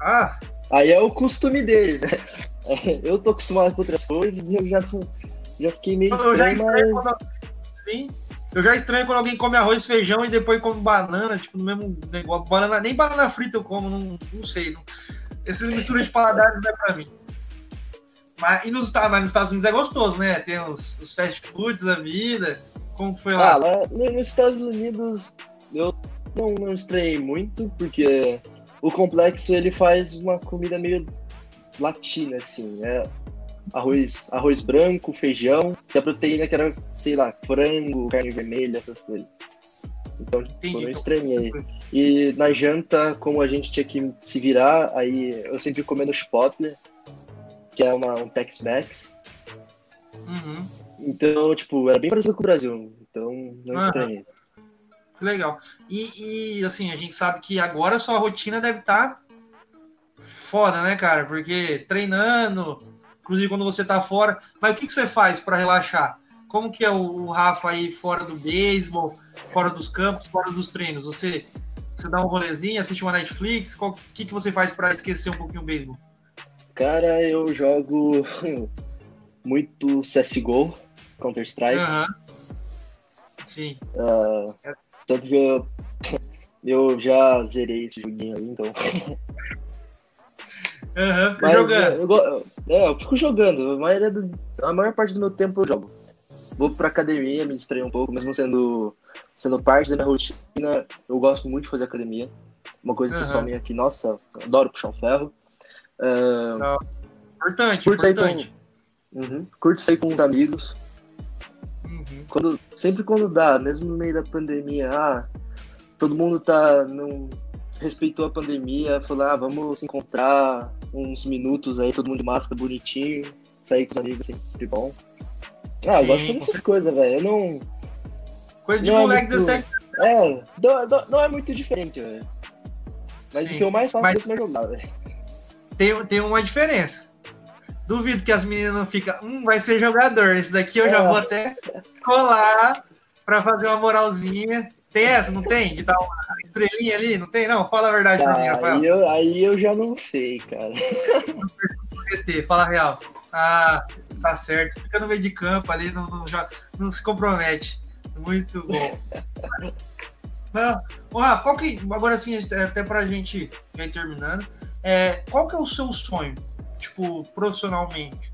Ah, aí é o costume deles, né? Eu tô acostumado com outras coisas e eu já, já fiquei meio eu já estranho, estranho mas... quando Sim. Eu já estranho quando alguém come arroz, feijão e depois come banana, tipo, no mesmo negócio. Banana, nem banana frita eu como, não, não sei. Não. Essas misturas de paladares não é pra mim. Mas, e nos, Estados- mas nos Estados Unidos é gostoso, né? Tem os, os fast foods da vida. Como foi lá? Ah, lá no- nos Estados Unidos eu não, não estranhei muito, porque o complexo ele faz uma comida meio latina, assim. É arroz, arroz branco, feijão, e a proteína que era, sei lá, frango, carne vermelha, essas coisas. Então, tipo, Entendi, eu não estranhei. E na janta, como a gente tinha que se virar, aí eu sempre comendo chipotle, que é uma, um Tex-Mex. Uhum. Então, tipo, era bem parecido com o Brasil. Então, não uhum. estranhei. Legal. E, e, assim, a gente sabe que agora a sua rotina deve estar tá foda, né, cara? Porque treinando, inclusive quando você tá fora. Mas o que, que você faz para relaxar? Como que é o, Rafa aí fora do beisebol, fora dos campos, fora dos treinos? Você, você dá um rolezinho, assiste uma Netflix? O que, que você faz para esquecer um pouquinho o beisebol? Cara, eu jogo muito CSGO, Counter-Strike. Uhum. Sim. Uh, tanto que eu, eu já zerei esse joguinho aí, então. Aham, uhum, jogando. Eu, eu, é, eu fico jogando. A maior, do, a maior parte do meu tempo eu jogo. Vou pra academia, me distrair um pouco, mesmo sendo, sendo parte da minha rotina. Eu gosto muito de fazer academia. Uma coisa uhum. pessoal minha aqui, nossa, adoro puxar um ferro. Uh, importante, curto importante. Com, uhum, curto sair com os amigos. Uhum. Quando, sempre quando dá, mesmo no meio da pandemia, ah, todo mundo tá. Não, respeitou a pandemia, falou, ah, vamos se encontrar uns minutos aí, todo mundo de máscara bonitinho, sair com os amigos sempre bom. Ah, eu gosto de fazer essas coisas, velho. Eu não. Coisa de não moleque é muito... 17 É, não, não, é muito diferente, velho. Mas Sim. o que eu mais faço Mas... é jogar, velho. Tem, tem uma diferença. Duvido que as meninas não ficam, hum, vai ser jogador. Esse daqui eu é. já vou até colar pra fazer uma moralzinha. Tem essa, não tem? De dar uma estrelinha ali? Não tem? Não, fala a verdade ah, pra mim, Rafael. Aí eu, aí eu já não sei, cara. Fala a real. Ah, tá certo. Fica no meio de campo ali, não, não, já, não se compromete. Muito bom. Não. Ô, Rafa, qual que. Agora sim, até pra gente ir terminando. É, qual que é o seu sonho? tipo, profissionalmente.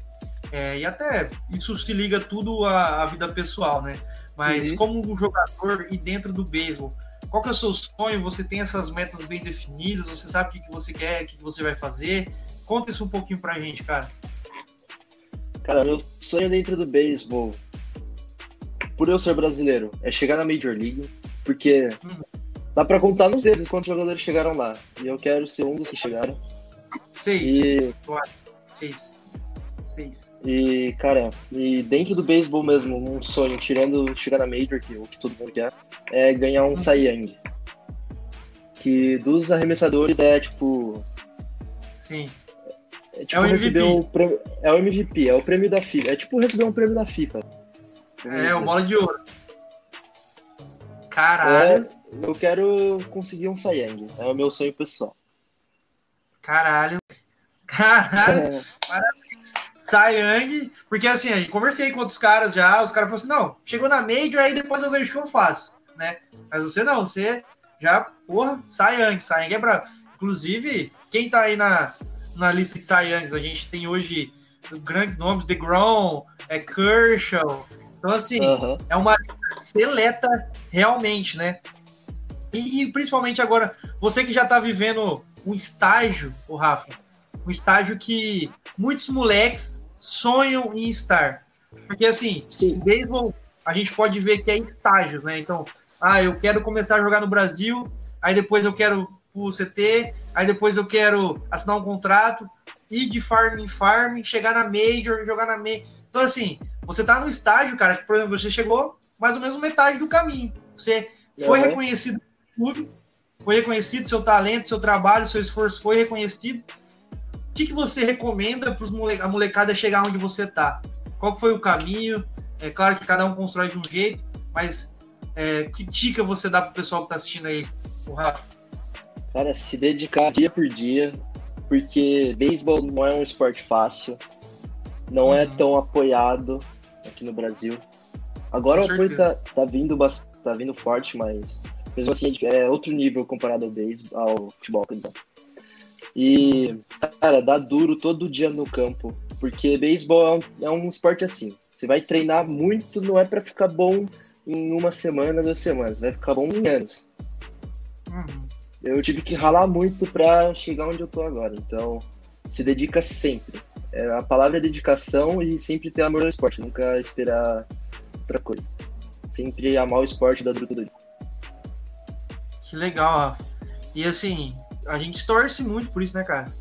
É, e até isso se liga tudo à, à vida pessoal, né? Mas uhum. como jogador e dentro do beisebol, qual que é o seu sonho? Você tem essas metas bem definidas? Você sabe o que, que você quer, o que, que você vai fazer? Conta isso um pouquinho pra gente, cara. Cara, meu sonho dentro do beisebol, por eu ser brasileiro, é chegar na Major League, porque uhum. Dá pra contar nos dedos quantos jogadores chegaram lá. E eu quero ser um dos que chegaram. Seis. E... Seis. Seis. E, cara, e dentro do beisebol mesmo, um sonho, tirando chegar na Major, que o que todo mundo quer, é ganhar um. Cy Young. Que dos arremessadores é tipo. Sim. É, tipo é o receber o prêmio, É o MVP, é o prêmio da FIFA. É tipo receber um prêmio da FIFA. É, o bola de ouro. Caralho. É, eu quero conseguir um Young. É o meu sonho pessoal. Caralho. Caralho. É. Parabéns. Sayang. Porque assim, aí conversei com outros caras já, os caras falaram assim: não, chegou na Major, aí depois eu vejo o que eu faço, né? Mas você não, você já, porra, Sayang. Sayang é bravo. Inclusive, quem tá aí na, na lista de Sayangs, a gente tem hoje grandes nomes: The Grom, é Kershaw. Então, assim, uhum. é uma seleta realmente, né? E, e, principalmente agora, você que já tá vivendo um estágio, o Rafa, um estágio que muitos moleques sonham em estar. Porque assim, Sim. beisebol a gente pode ver que é estágios, né? Então, ah, eu quero começar a jogar no Brasil, aí depois eu quero o CT, aí depois eu quero assinar um contrato, ir de farm em farm, chegar na Major, jogar na Major. Então, assim, você tá no estágio, cara, que, por exemplo, você chegou mais ou menos metade do caminho. Você foi uhum. reconhecido clube, foi reconhecido seu talento, seu trabalho, seu esforço foi reconhecido. O que, que você recomenda para mole a molecada chegar onde você está? Qual foi o caminho? É claro que cada um constrói de um jeito, mas é, que dica você dá para o pessoal que está assistindo aí, o Rafa? Cara, se dedicar dia por dia, porque beisebol não é um esporte fácil, não é uhum. é tão apoiado aqui no Brasil. Agora o apoio tá, tá, vindo, tá vindo forte, mas mesmo assim, é outro nível comparado ao beisebol, ao futebol, exemplo. E, cara, dá duro todo dia no campo, porque beisebol é um, é um esporte assim. Você vai treinar muito, não é para ficar bom em uma semana, duas semanas, vai ficar bom em anos. Uhum. Eu tive que ralar muito para chegar onde eu tô agora, então se dedica sempre. É, a palavra é dedicação e sempre ter amor ao esporte, nunca esperar outra coisa. Sempre amar o esporte da tudo. Que legal, Rafa. E assim, a gente torce muito por isso, né, cara?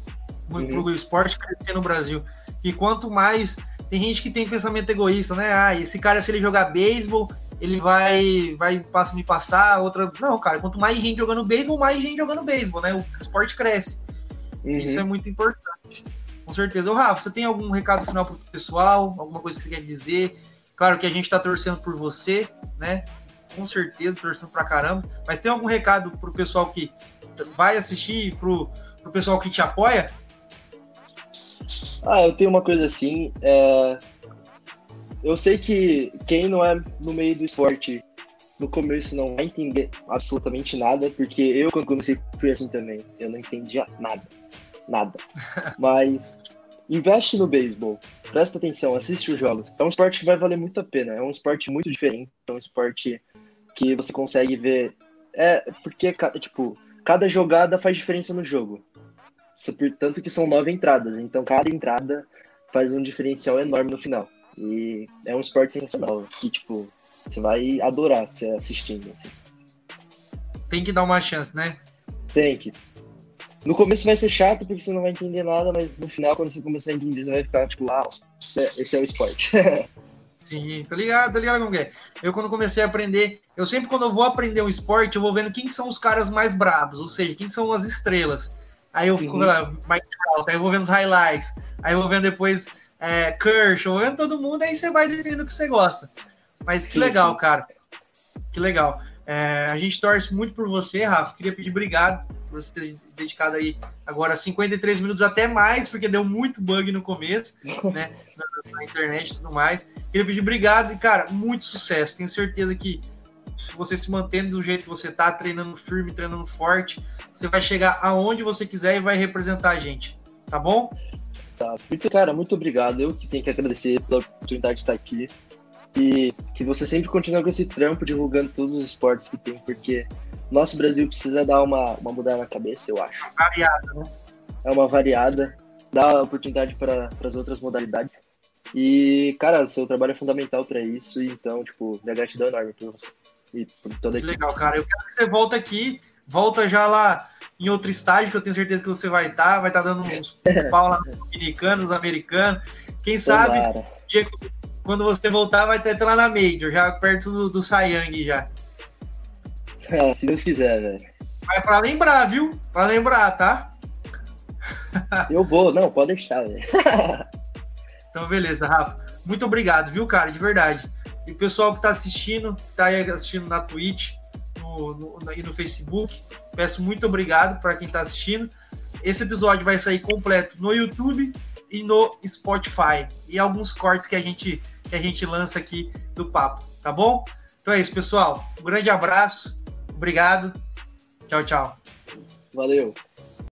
Muito uhum. pro esporte crescer no Brasil. E quanto mais. Tem gente que tem pensamento egoísta, né? Ah, esse cara, se ele jogar beisebol, ele vai, vai me passar. Outra. Não, cara, quanto mais gente jogando beisebol, mais gente jogando beisebol, né? O esporte cresce. Uhum. Isso é muito importante. Com certeza. Ô, Rafa, você tem algum recado final pro pessoal? Alguma coisa que você quer dizer? Claro que a gente tá torcendo por você, né? Com certeza, torcendo pra caramba. Mas tem algum recado pro pessoal que vai assistir, pro, pro pessoal que te apoia? Ah, eu tenho uma coisa assim. É... Eu sei que quem não é no meio do esporte no começo não vai entender absolutamente nada, porque eu, quando comecei, fui assim também. Eu não entendia nada. Nada. Mas investe no beisebol. Presta atenção, assiste os jogos. É um esporte que vai valer muito a pena. É um esporte muito diferente. É um esporte que você consegue ver. É, porque, tipo, cada jogada faz diferença no jogo. Tanto que são nove entradas, então cada entrada faz um diferencial enorme no final. E é um esporte sensacional, que, tipo, você vai adorar se assistindo, assim. Tem que dar uma chance, né? Tem que. No começo vai ser chato porque você não vai entender nada, mas no final, quando você começar a entender, você vai ficar tipo, ah, esse é o esporte. Tá ligado, tá ligado como é? Eu quando comecei a aprender, eu sempre quando eu vou aprender um esporte, eu vou vendo quem são os caras mais brabos, ou seja, quem são as estrelas. Aí eu fico lá, Mike Trout, aí eu vou vendo os highlights, aí eu vou vendo depois é, Kershaw, vendo todo mundo, aí você vai definindo o que você gosta. Mas que sim, legal, sim. cara. Que legal. É, a gente torce muito por você, Rafa. Queria pedir obrigado por você ter dedicado aí agora 53 minutos até mais, porque deu muito bug no começo, né? Na, na, internet e tudo mais. Queria pedir obrigado e, cara, muito sucesso. Tenho certeza que se você se mantendo do jeito que você tá, treinando firme, treinando forte, você vai chegar aonde você quiser e vai representar a gente. Tá bom? Tá. Muito, cara, muito obrigado. Eu que tenho que agradecer pela oportunidade de estar aqui. E que você sempre continue com esse trampo divulgando todos os esportes que tem, porque nosso Brasil precisa dar uma, uma mudada na cabeça, eu acho. Variada, né? É uma variada, dá oportunidade para as outras modalidades. E, cara, seu trabalho é fundamental para isso, então, tipo, minha gratidão é enorme por você. E por toda a equipe. Legal, cara. Eu quero que você volta aqui, volta já lá em outro estágio, que eu tenho certeza que você vai estar, tá, vai estar tá dando uns pau lá nos dominicanos, americanos. Quem sabe, dia, quando você voltar, vai estar lá na Major, já perto do, do Sayang já. Ah, se Deus quiser, velho. Mas pra lembrar, viu? Pra lembrar, tá? Eu vou, não, pode deixar, velho. Então, beleza, Rafa. Muito obrigado, viu, cara? De verdade. E o pessoal que tá assistindo, que tá aí assistindo na Twitch no, no, e no Facebook, peço muito obrigado para quem tá assistindo. Esse episódio vai sair completo no YouTube e no Spotify. E alguns cortes que a gente, que a gente lança aqui do papo, tá bom? Então é isso, pessoal. Um grande abraço. Obrigado. Tchau, tchau. Valeu.